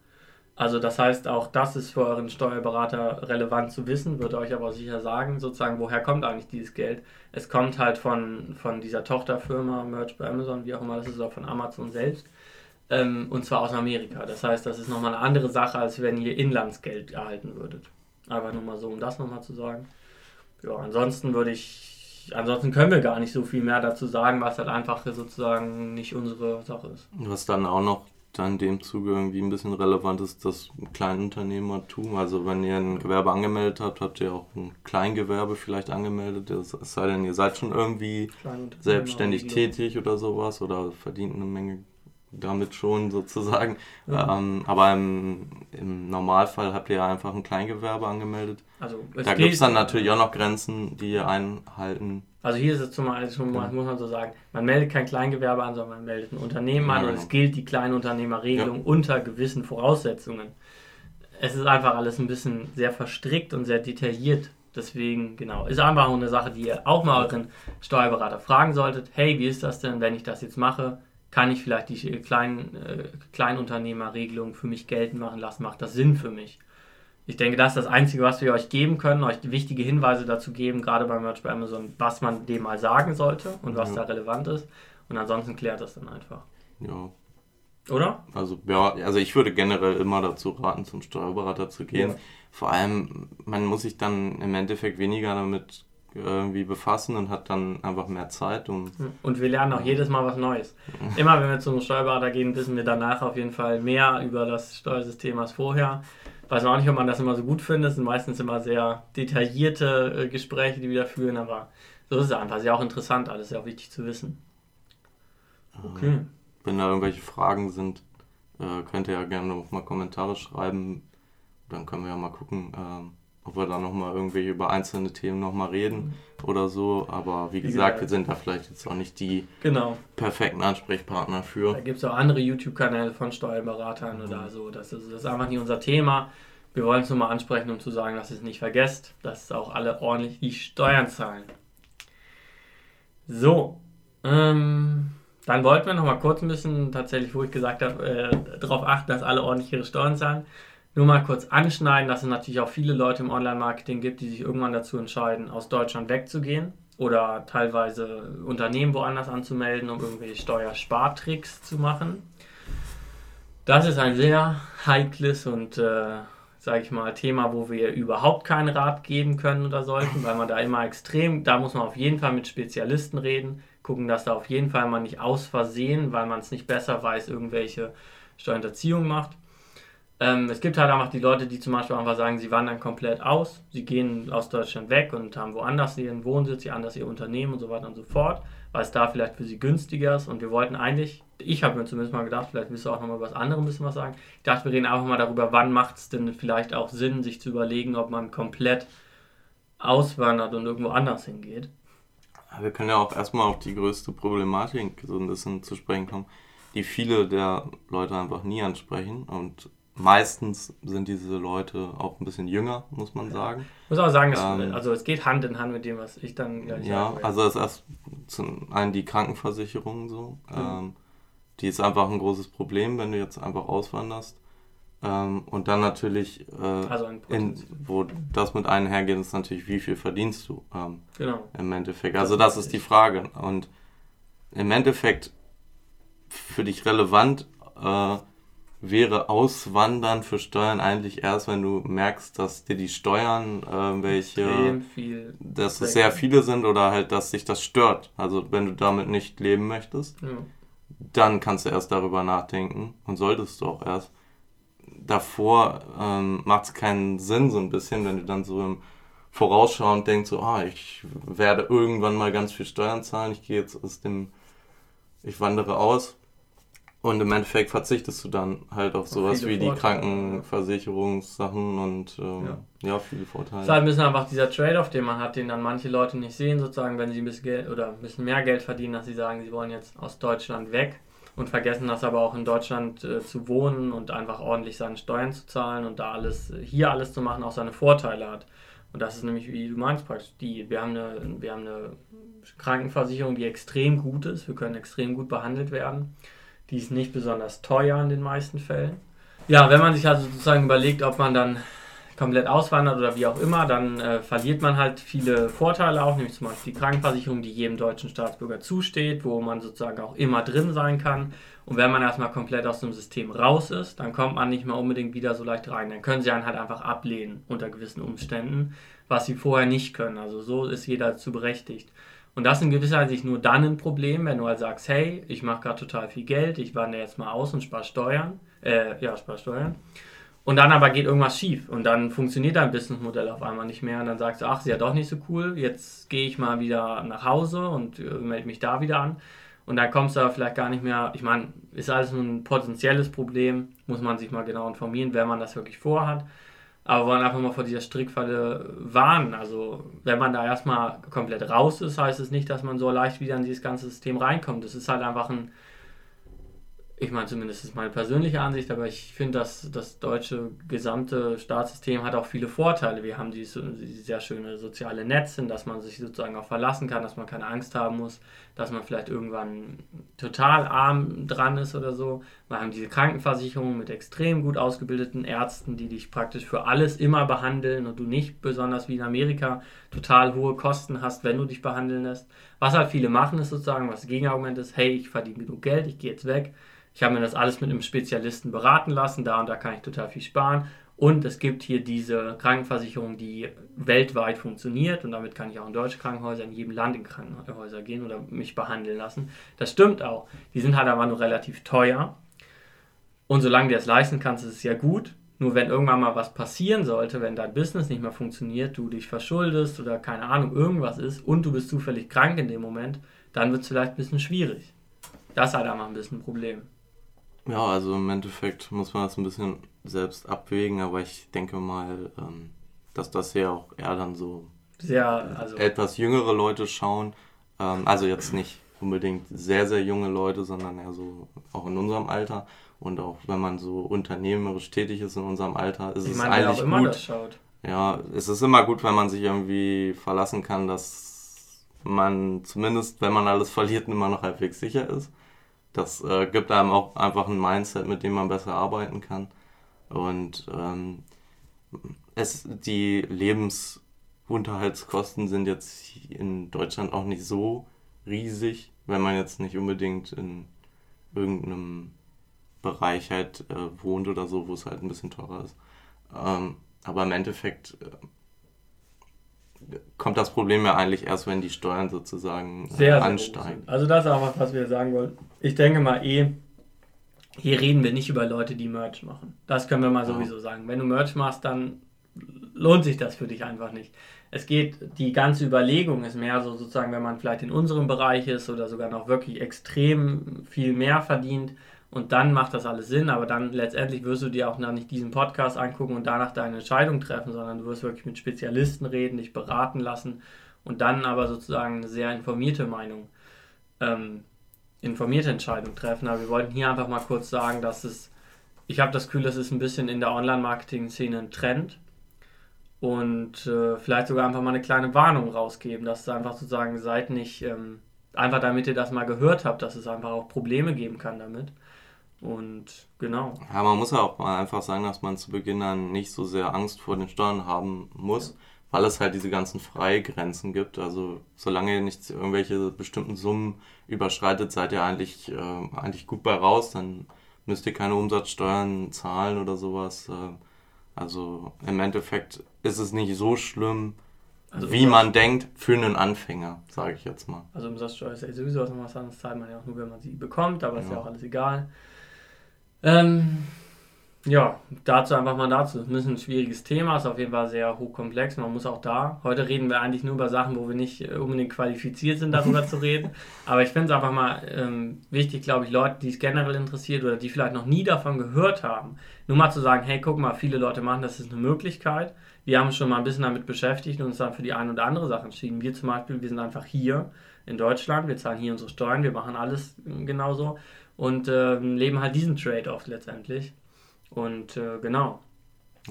Also das heißt, auch das ist für euren Steuerberater relevant zu wissen, wird euch aber sicher sagen, sozusagen, woher kommt eigentlich dieses Geld. Es kommt halt von, von dieser Tochterfirma, Merch bei Amazon, wie auch immer, das ist auch von Amazon selbst. Ähm, und zwar aus Amerika. Das heißt, das ist nochmal eine andere Sache, als wenn ihr Inlandsgeld erhalten würdet. Einfach nur mal so, um das nochmal zu sagen. Ja, ansonsten würde ich, ansonsten können wir gar nicht so viel mehr dazu sagen, was halt einfach sozusagen nicht unsere Sache ist. Was dann auch noch da in dem Zuge irgendwie ein bisschen relevant ist das Kleinunternehmertum. Also wenn ihr ein Gewerbe angemeldet habt, habt ihr auch ein Kleingewerbe vielleicht angemeldet. Es sei denn, ihr seid schon irgendwie selbstständig tätig oder sowas oder verdient eine Menge damit schon sozusagen. Ja. Ähm, aber im, im, Normalfall habt ihr ja einfach ein Kleingewerbe angemeldet. Also da gibt es dann natürlich auch noch Grenzen, die ihr einhalten also hier ist es zum Beispiel, muss man so sagen, man meldet kein Kleingewerbe an, sondern man meldet ein Unternehmen an ja, und es gilt die Kleinunternehmerregelung ja. unter gewissen Voraussetzungen. Es ist einfach alles ein bisschen sehr verstrickt und sehr detailliert. Deswegen, genau, ist einfach eine Sache, die ihr auch mal euren Steuerberater fragen solltet. Hey, wie ist das denn, wenn ich das jetzt mache? Kann ich vielleicht die kleinen, äh, Kleinunternehmerregelung für mich geltend machen lassen? Macht das Sinn für mich? ich denke, das ist das Einzige, was wir euch geben können, euch wichtige Hinweise dazu geben, gerade beim Merch bei Amazon, was man dem mal sagen sollte und was ja. da relevant ist. Und ansonsten klärt das dann einfach. Ja. Oder? Also, ja, also ich würde generell immer dazu raten, zum Steuerberater zu gehen. Ja. Vor allem, man muss sich dann im Endeffekt weniger damit irgendwie befassen und hat dann einfach mehr Zeit. Um und wir lernen auch jedes Mal was Neues. Immer wenn wir zum Steuerberater gehen, wissen wir danach auf jeden Fall mehr über das Steuersystem als vorher. Weiß auch nicht, ob man das immer so gut findet. Es sind meistens immer sehr detaillierte äh, Gespräche, die wir da führen, aber so ist es einfach. Ist ja auch interessant, alles sehr wichtig zu wissen. Okay. Wenn da irgendwelche Fragen sind, äh, könnt ihr ja gerne noch mal Kommentare schreiben. Dann können wir ja mal gucken, ähm, ob wir da nochmal irgendwie über einzelne Themen nochmal reden oder so. Aber wie, wie gesagt, gesagt, wir sind da vielleicht jetzt auch nicht die genau. perfekten Ansprechpartner für. Da gibt es auch andere YouTube-Kanäle von Steuerberatern mhm. oder so. Das ist, das ist einfach nicht unser Thema. Wir wollen es nur mal ansprechen, um zu sagen, dass ihr es nicht vergesst, dass auch alle ordentlich die Steuern zahlen. So, ähm, dann wollten wir noch mal kurz ein bisschen, tatsächlich, wo ich gesagt habe, äh, darauf achten, dass alle ordentlich ihre Steuern zahlen. Nur mal kurz anschneiden, dass es natürlich auch viele Leute im Online-Marketing gibt, die sich irgendwann dazu entscheiden, aus Deutschland wegzugehen oder teilweise Unternehmen woanders anzumelden, um irgendwelche Steuerspartricks zu machen. Das ist ein sehr heikles und, äh, sage ich mal, Thema, wo wir überhaupt keinen Rat geben können oder sollten, weil man da immer extrem, da muss man auf jeden Fall mit Spezialisten reden, gucken, dass da auf jeden Fall man nicht aus Versehen, weil man es nicht besser weiß, irgendwelche Steuerhinterziehung macht. Ähm, es gibt halt einfach die Leute, die zum Beispiel einfach sagen, sie wandern komplett aus, sie gehen aus Deutschland weg und haben woanders ihren Wohnsitz, ihr anders ihr Unternehmen und so weiter und so fort, weil es da vielleicht für sie günstiger ist. Und wir wollten eigentlich, ich habe mir zumindest mal gedacht, vielleicht willst du auch nochmal was anderes ein bisschen was sagen. Ich dachte, wir reden einfach mal darüber, wann macht es denn vielleicht auch Sinn, sich zu überlegen, ob man komplett auswandert und irgendwo anders hingeht. Wir können ja auch erstmal auf die größte Problematik so ein bisschen zu sprechen kommen, die viele der Leute einfach nie ansprechen und meistens sind diese Leute auch ein bisschen jünger, muss man sagen. Ich muss auch sagen, ähm, also es geht Hand in Hand mit dem, was ich dann gleich Ja, also es ist erst zum einen die Krankenversicherung so. Mhm. Ähm, die ist einfach ein großes Problem, wenn du jetzt einfach auswanderst. Ähm, und dann natürlich, äh, also in, wo das mit einhergeht, ist natürlich, wie viel verdienst du ähm, genau. im Endeffekt. Also das, das ist die Frage. Und im Endeffekt für dich relevant äh, wäre Auswandern für Steuern eigentlich erst, wenn du merkst, dass dir die Steuern, äh, welche, dass es sehr viele sind oder halt, dass sich das stört. Also wenn du damit nicht leben möchtest, ja. dann kannst du erst darüber nachdenken und solltest du auch erst. Davor ähm, macht es keinen Sinn so ein bisschen, wenn du dann so im Vorausschauend denkst, so, ah, ich werde irgendwann mal ganz viel Steuern zahlen, ich gehe jetzt aus dem, ich wandere aus und im Endeffekt verzichtest du dann halt auf sowas wie die Krankenversicherungssachen und ähm, ja. ja. viele Vorteile. Es ist halt ein bisschen einfach dieser Trade-off, den man hat, den dann manche Leute nicht sehen, sozusagen, wenn sie ein bisschen Geld oder ein bisschen mehr Geld verdienen, dass sie sagen, sie wollen jetzt aus Deutschland weg und vergessen das aber auch in Deutschland äh, zu wohnen und einfach ordentlich seine Steuern zu zahlen und da alles, hier alles zu machen, auch seine Vorteile hat. Und das ist nämlich, wie du meinst, praktisch, die, wir haben eine, wir haben eine Krankenversicherung, die extrem gut ist, wir können extrem gut behandelt werden die ist nicht besonders teuer in den meisten Fällen. Ja, wenn man sich also sozusagen überlegt, ob man dann komplett auswandert oder wie auch immer, dann äh, verliert man halt viele Vorteile auch, nämlich zum Beispiel die Krankenversicherung, die jedem deutschen Staatsbürger zusteht, wo man sozusagen auch immer drin sein kann. Und wenn man erstmal komplett aus dem System raus ist, dann kommt man nicht mehr unbedingt wieder so leicht rein. Dann können sie einen halt einfach ablehnen unter gewissen Umständen, was sie vorher nicht können. Also so ist jeder dazu berechtigt. Und das ist in gewisser Hinsicht nur dann ein Problem, wenn du halt sagst, hey, ich mache gerade total viel Geld, ich wandere jetzt mal aus und spare Steuern. Äh, ja, spare Steuern. Und dann aber geht irgendwas schief und dann funktioniert dein Businessmodell auf einmal nicht mehr und dann sagst du, ach, ist ja doch nicht so cool, jetzt gehe ich mal wieder nach Hause und äh, melde mich da wieder an. Und dann kommst du aber vielleicht gar nicht mehr, ich meine, ist alles nur ein potenzielles Problem, muss man sich mal genau informieren, wenn man das wirklich vorhat aber wollen einfach mal vor dieser Strickfalle warnen. Also, wenn man da erstmal komplett raus ist, heißt es nicht, dass man so leicht wieder in dieses ganze System reinkommt. Das ist halt einfach ein ich meine, zumindest ist meine persönliche Ansicht, aber ich finde, dass das deutsche gesamte Staatssystem hat auch viele Vorteile. Wir haben dieses, dieses sehr schöne soziale Netz, in das man sich sozusagen auch verlassen kann, dass man keine Angst haben muss, dass man vielleicht irgendwann total arm dran ist oder so. Wir haben diese Krankenversicherung mit extrem gut ausgebildeten Ärzten, die dich praktisch für alles immer behandeln und du nicht besonders wie in Amerika total hohe Kosten hast, wenn du dich behandeln lässt. Was halt viele machen, ist sozusagen, was das Gegenargument ist, hey, ich verdiene genug Geld, ich gehe jetzt weg Ich habe mir das alles mit einem Spezialisten beraten lassen, da und da kann ich total viel sparen. Und es gibt hier diese Krankenversicherung, die weltweit funktioniert und damit kann ich auch in deutsche Krankenhäuser, in jedem Land in Krankenhäuser gehen oder mich behandeln lassen. Das stimmt auch. Die sind halt aber nur relativ teuer. Und solange du das leisten kannst, ist es ja gut. Nur wenn irgendwann mal was passieren sollte, wenn dein Business nicht mehr funktioniert, du dich verschuldest oder keine Ahnung, irgendwas ist und du bist zufällig krank in dem Moment, dann wird es vielleicht ein bisschen schwierig. Das ist halt einmal ein bisschen ein Problem. Ja, also im Endeffekt muss man das ein bisschen selbst abwägen, aber ich denke mal, ähm, dass das ja auch eher dann so sehr, also etwas jüngere Leute schauen. Ähm, also jetzt nicht unbedingt sehr, sehr junge Leute, sondern eher so auch in unserem Alter. Und auch wenn man so unternehmerisch tätig ist in unserem Alter, ist ich es meine, eigentlich auch gut. Ja, es ist immer gut, wenn man sich irgendwie verlassen kann, dass man zumindest, wenn man alles verliert, immer noch halbwegs sicher ist. Das äh, gibt einem auch einfach ein Mindset, mit dem man besser arbeiten kann. Und ähm, es, die Lebensunterhaltskosten sind jetzt in Deutschland auch nicht so riesig, wenn man jetzt nicht unbedingt in irgendeinem Bereich halt äh, wohnt oder so, wo es halt ein bisschen teurer ist. Ähm, aber im Endeffekt äh, kommt das Problem ja eigentlich erst, wenn die Steuern sozusagen äh, sehr, ansteigen. Sehr also das ist auch was, was wir sagen wollen. Ich denke mal eh, hier reden wir nicht über Leute, die Merch machen. Das können wir mal sowieso ja. sagen. Wenn du Merch machst, dann lohnt sich das für dich einfach nicht. Es geht, die ganze Überlegung ist mehr so sozusagen, wenn man vielleicht in unserem Bereich ist oder sogar noch wirklich extrem viel mehr verdient und dann macht das alles Sinn, aber dann letztendlich wirst du dir auch noch nicht diesen Podcast angucken und danach deine Entscheidung treffen, sondern du wirst wirklich mit Spezialisten reden, dich beraten lassen und dann aber sozusagen eine sehr informierte Meinung, ähm, informierte Entscheidung treffen. Aber wir wollten hier einfach mal kurz sagen, dass es, ich habe das Gefühl, das ist ein bisschen in der Online-Marketing-Szene ein Trend und äh, vielleicht sogar einfach mal eine kleine Warnung rausgeben, dass es einfach sozusagen seid nicht, ähm, einfach damit ihr das mal gehört habt, dass es einfach auch Probleme geben kann damit. Und genau. Ja, man muss ja auch mal einfach sagen, dass man zu Beginn dann nicht so sehr Angst vor den Steuern haben muss, ja. weil es halt diese ganzen Freigrenzen gibt. Also solange ihr nicht irgendwelche bestimmten Summen überschreitet, seid ihr eigentlich, äh, eigentlich gut bei raus. Dann müsst ihr keine Umsatzsteuern zahlen oder sowas. Äh, also im Endeffekt ist es nicht so schlimm, also wie man denkt, für einen Anfänger, sage ich jetzt mal. Also Umsatzsteuer ist ja sowieso was anderes, das zahlt man ja auch nur, wenn man sie bekommt, aber ja. ist ja auch alles egal. Ähm, ja, dazu einfach mal dazu. Das ist ein schwieriges Thema, ist auf jeden Fall sehr hochkomplex. Man muss auch da. Heute reden wir eigentlich nur über Sachen, wo wir nicht äh, unbedingt qualifiziert sind, darüber zu reden. Aber ich finde es einfach mal ähm, wichtig, glaube ich, Leute, die es generell interessiert oder die vielleicht noch nie davon gehört haben, nur mal zu sagen: hey, guck mal, viele Leute machen das, ist eine Möglichkeit. Wir haben uns schon mal ein bisschen damit beschäftigt und uns dann für die eine oder andere Sache entschieden. Wir zum Beispiel, wir sind einfach hier in Deutschland, wir zahlen hier unsere Steuern, wir machen alles äh, genauso und äh, leben halt diesen Trade-off letztendlich. Und äh, genau.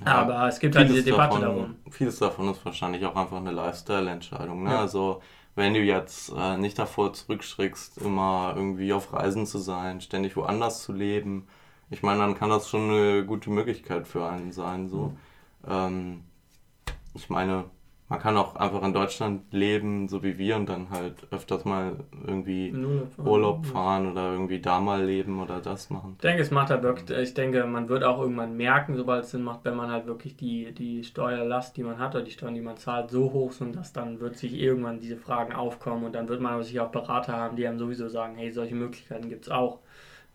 Ja, Aber es gibt halt diese Debatte davon, darum. Vieles davon ist wahrscheinlich auch einfach eine Lifestyle-Entscheidung. Ne? Ja. Also wenn du jetzt äh, nicht davor zurückschreckst, immer irgendwie auf Reisen zu sein, ständig woanders zu leben, ich meine, dann kann das schon eine gute Möglichkeit für einen sein. So. Mhm. Ähm, ich meine, man kann auch einfach in Deutschland leben, so wie wir, und dann halt öfters mal irgendwie Urlaub fahren, Urlaub fahren oder irgendwie da mal leben oder das machen. Ich denke, es macht halt wirklich, ich denke, man wird auch irgendwann merken, sobald es Sinn macht, wenn man halt wirklich die, die Steuerlast, die man hat oder die Steuern, die man zahlt, so hoch sind, dass dann wird sich irgendwann diese Fragen aufkommen und dann wird man aber sich auch Berater haben, die einem sowieso sagen, hey, solche Möglichkeiten gibt es auch.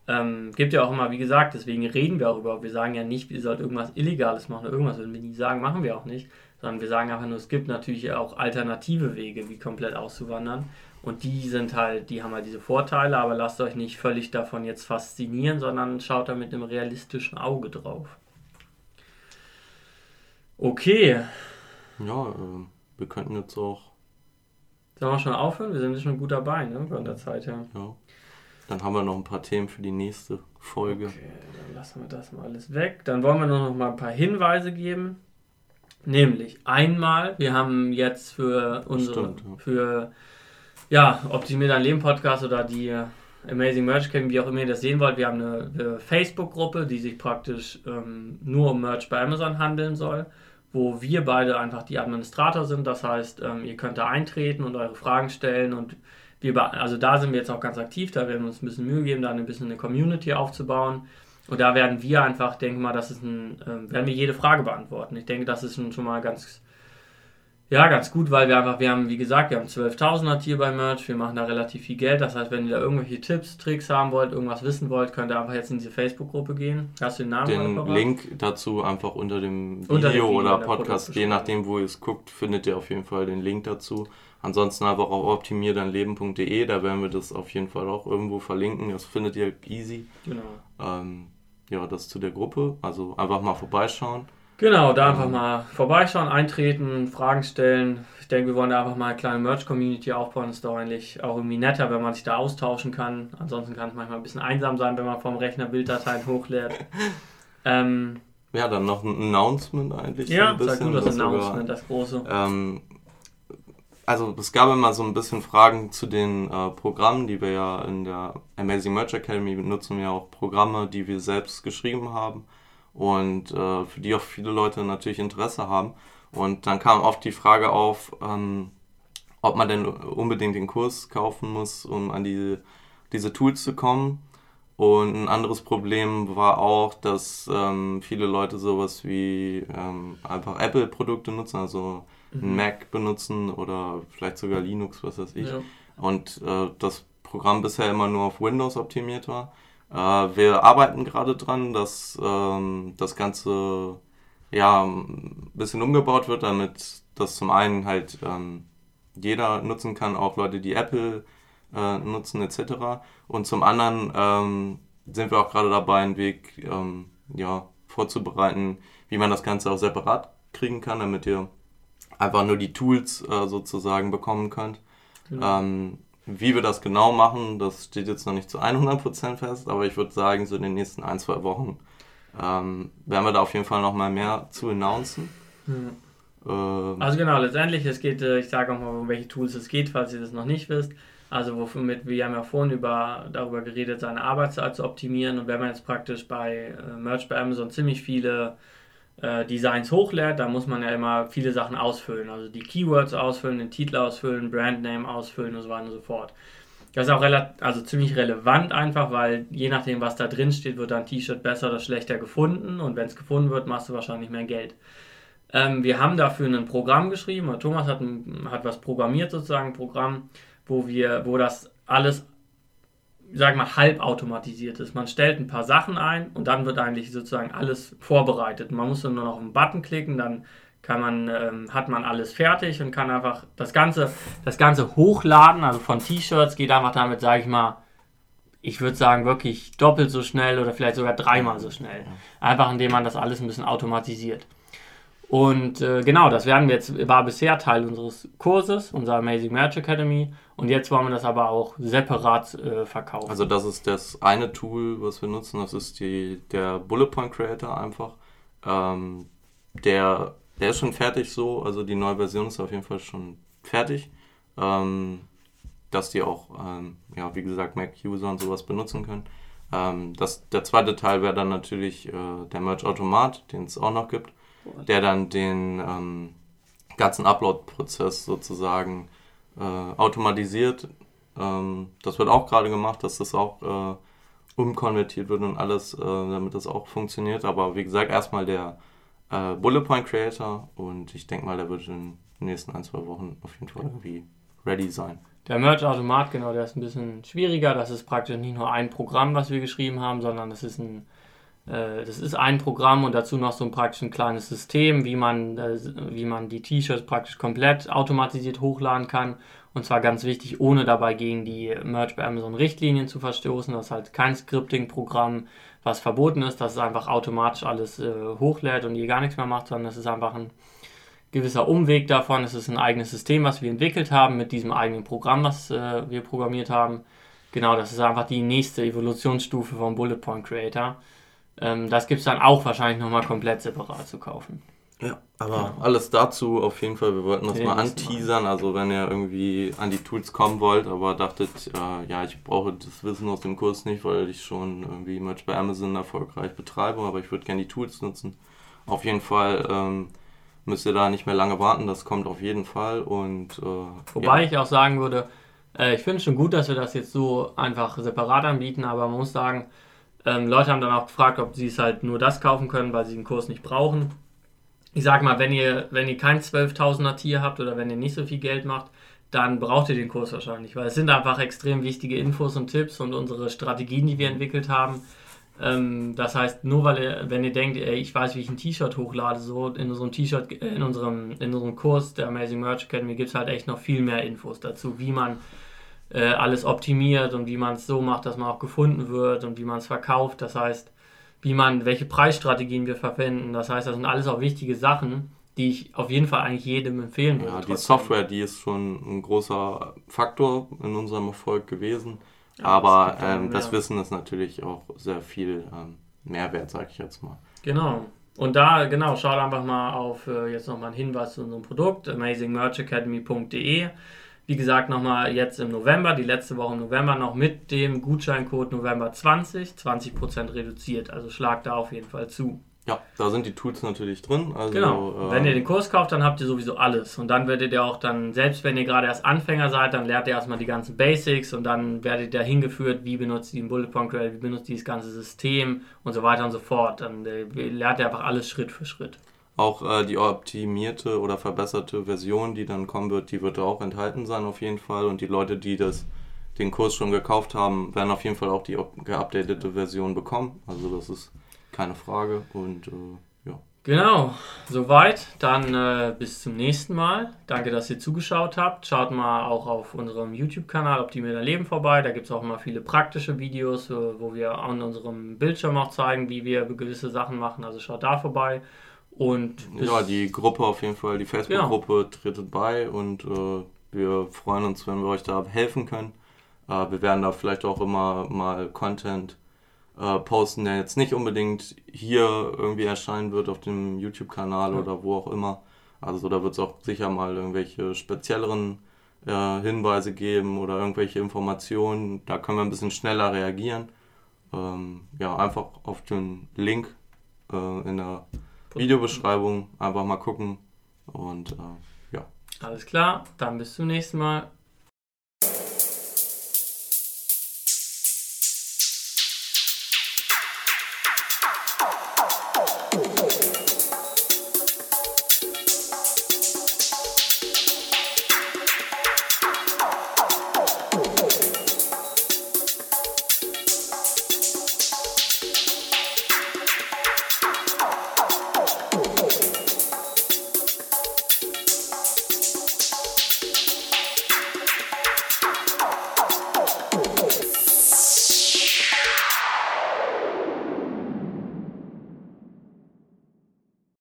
Ähm, gibt ja auch immer, wie gesagt, deswegen reden wir auch über, wir sagen ja nicht, ihr sollt irgendwas Illegales machen oder irgendwas, würden wir nie sagen, machen wir auch nicht sondern wir sagen einfach nur, es gibt natürlich auch alternative Wege, wie komplett auszuwandern. Und die sind halt, die haben halt diese Vorteile, aber lasst euch nicht völlig davon jetzt faszinieren, sondern schaut da mit einem realistischen Auge drauf. Okay. Ja, äh, wir könnten jetzt auch. Sollen wir schon aufhören? Wir sind schon gut dabei, ne? Von der Zeit her. Ja. Dann haben wir noch ein paar Themen für die nächste Folge. Okay, dann lassen wir das mal alles weg. Dann wollen wir nur noch mal ein paar Hinweise geben. Nämlich einmal, wir haben jetzt für unsere, Stimmt, ja. für ja, Optimier dein Leben Podcast oder die Amazing Merch Academy, wie auch immer ihr das sehen wollt, wir haben eine, eine Facebook-Gruppe, die sich praktisch ähm, nur um Merch bei Amazon handeln soll, wo wir beide einfach die Administrator sind. Das heißt, ähm, ihr könnt da eintreten und eure Fragen stellen und wir, also da sind wir jetzt auch ganz aktiv, da werden wir uns ein bisschen Mühe geben, da ein bisschen eine Community aufzubauen. Und da werden wir einfach, denke mal, das ist ein, äh, werden wir jede Frage beantworten. Ich denke, das ist schon mal ganz, ja, ganz gut, weil wir einfach, wir haben, wie gesagt, wir haben 12.000 hier bei Merch, wir machen da relativ viel Geld. Das heißt, wenn ihr da irgendwelche Tipps, Tricks haben wollt, irgendwas wissen wollt, könnt ihr einfach jetzt in diese Facebook-Gruppe gehen. Hast du den Namen? Den Link dazu einfach unter dem Video, unter dem Video oder Podcast, je nachdem, wo ihr es guckt, findet ihr auf jeden Fall den Link dazu. Ansonsten einfach auf optimierdanleben.de, da werden wir das auf jeden Fall auch irgendwo verlinken. Das findet ihr easy. Genau. Ähm, ja, das zu der Gruppe. Also einfach mal vorbeischauen. Genau, da einfach mal vorbeischauen, eintreten, Fragen stellen. Ich denke, wir wollen da einfach mal eine kleine Merch-Community aufbauen. Das ist doch eigentlich auch irgendwie netter, wenn man sich da austauschen kann. Ansonsten kann es manchmal ein bisschen einsam sein, wenn man vom Rechner Bilddateien hochlädt. Ähm, ja, dann noch ein Announcement eigentlich. Ja, so ein bisschen, gut, das Announcement, das große. Ähm, also es gab immer so ein bisschen Fragen zu den äh, Programmen, die wir ja in der Amazing Merch Academy benutzen wir auch Programme, die wir selbst geschrieben haben und äh, für die auch viele Leute natürlich Interesse haben. Und dann kam oft die Frage auf, ähm, ob man denn unbedingt den Kurs kaufen muss, um an die, diese Tools zu kommen. Und ein anderes Problem war auch, dass ähm, viele Leute sowas wie ähm, einfach Apple-Produkte nutzen, also mhm. Mac benutzen oder vielleicht sogar Linux, was weiß ich. Ja. Und äh, das Programm bisher immer nur auf Windows optimiert war. Äh, wir arbeiten gerade dran, dass ähm, das Ganze ja ein bisschen umgebaut wird, damit das zum einen halt ähm, jeder nutzen kann, auch Leute, die Apple äh, nutzen etc. Und zum anderen ähm, sind wir auch gerade dabei, einen Weg ähm, ja, vorzubereiten, wie man das Ganze auch separat kriegen kann, damit ihr einfach nur die Tools äh, sozusagen bekommen könnt. Genau. Ähm, wie wir das genau machen, das steht jetzt noch nicht zu 100% fest, aber ich würde sagen, so in den nächsten ein, zwei Wochen ähm, werden wir da auf jeden Fall noch mal mehr zu announcen. Mhm. Ähm, also genau, letztendlich, es geht, äh, ich sage auch mal, um welche Tools es geht, falls ihr das noch nicht wisst. Also womit wir haben ja vorhin über, darüber geredet, seine Arbeitszeit zu optimieren und wenn man jetzt praktisch bei äh, Merch bei Amazon ziemlich viele äh, Designs hochlädt, da muss man ja immer viele Sachen ausfüllen. Also die Keywords ausfüllen, den Titel ausfüllen, Brandname ausfüllen und so weiter und so fort. Das ist auch also ziemlich relevant einfach, weil je nachdem, was da drin steht, wird ein T-Shirt besser oder schlechter gefunden und wenn es gefunden wird, machst du wahrscheinlich mehr Geld. Ähm, wir haben dafür ein Programm geschrieben, oder Thomas hat, ein, hat was programmiert sozusagen, ein Programm, wo wir, wo das alles sag mal, halb automatisiert ist. Man stellt ein paar Sachen ein und dann wird eigentlich sozusagen alles vorbereitet. Man muss dann nur noch einen Button klicken, dann kann man, ähm, hat man alles fertig und kann einfach das Ganze, das Ganze hochladen, also von T-Shirts geht einfach damit, sage ich mal, ich würde sagen, wirklich doppelt so schnell oder vielleicht sogar dreimal so schnell. Einfach indem man das alles ein bisschen automatisiert. Und äh, genau, das werden wir jetzt, war bisher Teil unseres Kurses, unserer Amazing Merch Academy. Und jetzt wollen wir das aber auch separat äh, verkaufen. Also das ist das eine Tool, was wir nutzen, das ist die, der Bullet Point Creator einfach. Ähm, der, der ist schon fertig so, also die neue Version ist auf jeden Fall schon fertig. Ähm, dass die auch, ähm, ja, wie gesagt, Mac-User und sowas benutzen können. Ähm, das, der zweite Teil wäre dann natürlich äh, der Merge-Automat, den es auch noch gibt der dann den ähm, ganzen Upload-Prozess sozusagen äh, automatisiert. Ähm, das wird auch gerade gemacht, dass das auch äh, umkonvertiert wird und alles, äh, damit das auch funktioniert. Aber wie gesagt, erstmal der äh, Bullet Point Creator und ich denke mal, der wird in den nächsten ein, zwei Wochen auf jeden Fall irgendwie ready sein. Der Merge-Automat, genau, der ist ein bisschen schwieriger. Das ist praktisch nicht nur ein Programm, was wir geschrieben haben, sondern das ist ein das ist ein Programm und dazu noch so ein praktisch ein kleines System, wie man, äh, wie man die T-Shirts praktisch komplett automatisiert hochladen kann. Und zwar ganz wichtig, ohne dabei gegen die Merch bei Amazon Richtlinien zu verstoßen. Das ist halt kein Scripting-Programm, was verboten ist, dass es einfach automatisch alles äh, hochlädt und ihr gar nichts mehr macht, sondern es ist einfach ein gewisser Umweg davon. Es ist ein eigenes System, was wir entwickelt haben mit diesem eigenen Programm, was äh, wir programmiert haben. Genau, das ist einfach die nächste Evolutionsstufe vom Bullet Point Creator. Ähm, das gibt es dann auch wahrscheinlich nochmal komplett separat zu kaufen. Ja, aber ja. alles dazu auf jeden Fall. Wir wollten das mal anteasern. Also wenn ihr irgendwie an die Tools kommen wollt, aber dachtet, äh, ja, ich brauche das Wissen aus dem Kurs nicht, weil ich schon irgendwie Merch bei Amazon erfolgreich betreibe, aber ich würde gerne die Tools nutzen. Auf jeden Fall ähm, müsst ihr da nicht mehr lange warten. Das kommt auf jeden Fall. Und, äh, Wobei ja. ich auch sagen würde, Äh, ich finde es schon gut, dass wir das jetzt so einfach separat anbieten, aber man muss sagen, ähm, Leute haben dann auch gefragt, ob sie es halt nur das kaufen können, weil sie den Kurs nicht brauchen. Ich sage mal, wenn ihr, wenn ihr kein 12.000er Tier habt oder wenn ihr nicht so viel Geld macht, dann braucht ihr den Kurs wahrscheinlich, weil es sind einfach extrem wichtige Infos und Tipps und unsere Strategien, die wir entwickelt haben. Ähm, das heißt, nur weil ihr, wenn ihr denkt, ey, ich weiß, wie ich ein T-Shirt hochlade, so in unserem T-Shirt, in unserem, in unserem Kurs der Amazing Merch Academy gibt es halt echt noch viel mehr Infos dazu, wie man äh, alles optimiert und wie man es so macht, dass man auch gefunden wird und wie man es verkauft. Das heißt, wie man, welche Preisstrategien wir verwenden. Das heißt, das sind alles auch wichtige Sachen, die ich auf jeden Fall eigentlich jedem empfehlen würde. Ja, die Software, die ist schon ein großer Faktor in unserem Erfolg gewesen. Ja, Aber das, ähm, das Wissen ist natürlich auch sehr viel ähm, Mehrwert, sage ich jetzt mal. Genau. Und da, genau, schaut einfach mal auf, äh, jetzt nochmal ein Hinweis zu unserem Produkt, amazingmerchacademy.de. Wie gesagt, nochmal jetzt im November, die letzte Woche im November noch mit dem Gutscheincode November 20, 20% reduziert. Also schlag da auf jeden Fall zu. Ja, da sind die Tools natürlich drin. Also, genau. Ähm, wenn ihr den Kurs kauft, dann habt ihr sowieso alles. Und dann werdet ihr auch dann, selbst wenn ihr gerade erst Anfänger seid, dann lernt ihr erstmal die ganzen Basics und dann werdet ihr hingeführt, wie benutzt ihr den Bullet Point Trail, wie benutzt ihr das ganze System und so weiter und so fort. Dann äh, lernt ihr einfach alles Schritt für Schritt. Auch äh, die optimierte oder verbesserte Version, die dann kommen wird, die wird auch enthalten sein auf jeden Fall. Und die Leute, die das, den Kurs schon gekauft haben, werden auf jeden Fall auch die geupdatete Version bekommen. Also das ist keine Frage. Und äh, ja. Genau, soweit. Dann äh, bis zum nächsten Mal. Danke, dass ihr zugeschaut habt. Schaut mal auch auf unserem YouTube-Kanal Optimier dein Leben vorbei. Da gibt es auch immer viele praktische Videos, äh, wo wir an unserem Bildschirm auch zeigen, wie wir gewisse Sachen machen. Also schaut da vorbei. Und ja, die Gruppe auf jeden Fall, die Facebook-Gruppe genau. tretet bei und äh, wir freuen uns, wenn wir euch da helfen können. Äh, wir werden da vielleicht auch immer mal Content äh, posten, der jetzt nicht unbedingt hier irgendwie erscheinen wird auf dem YouTube-Kanal ja. oder wo auch immer. Also da wird es auch sicher mal irgendwelche spezielleren äh, Hinweise geben oder irgendwelche Informationen. Da können wir ein bisschen schneller reagieren. Ähm, ja, einfach auf den Link äh, in der Videobeschreibung einfach mal gucken und äh, ja. Alles klar, dann bis zum nächsten Mal.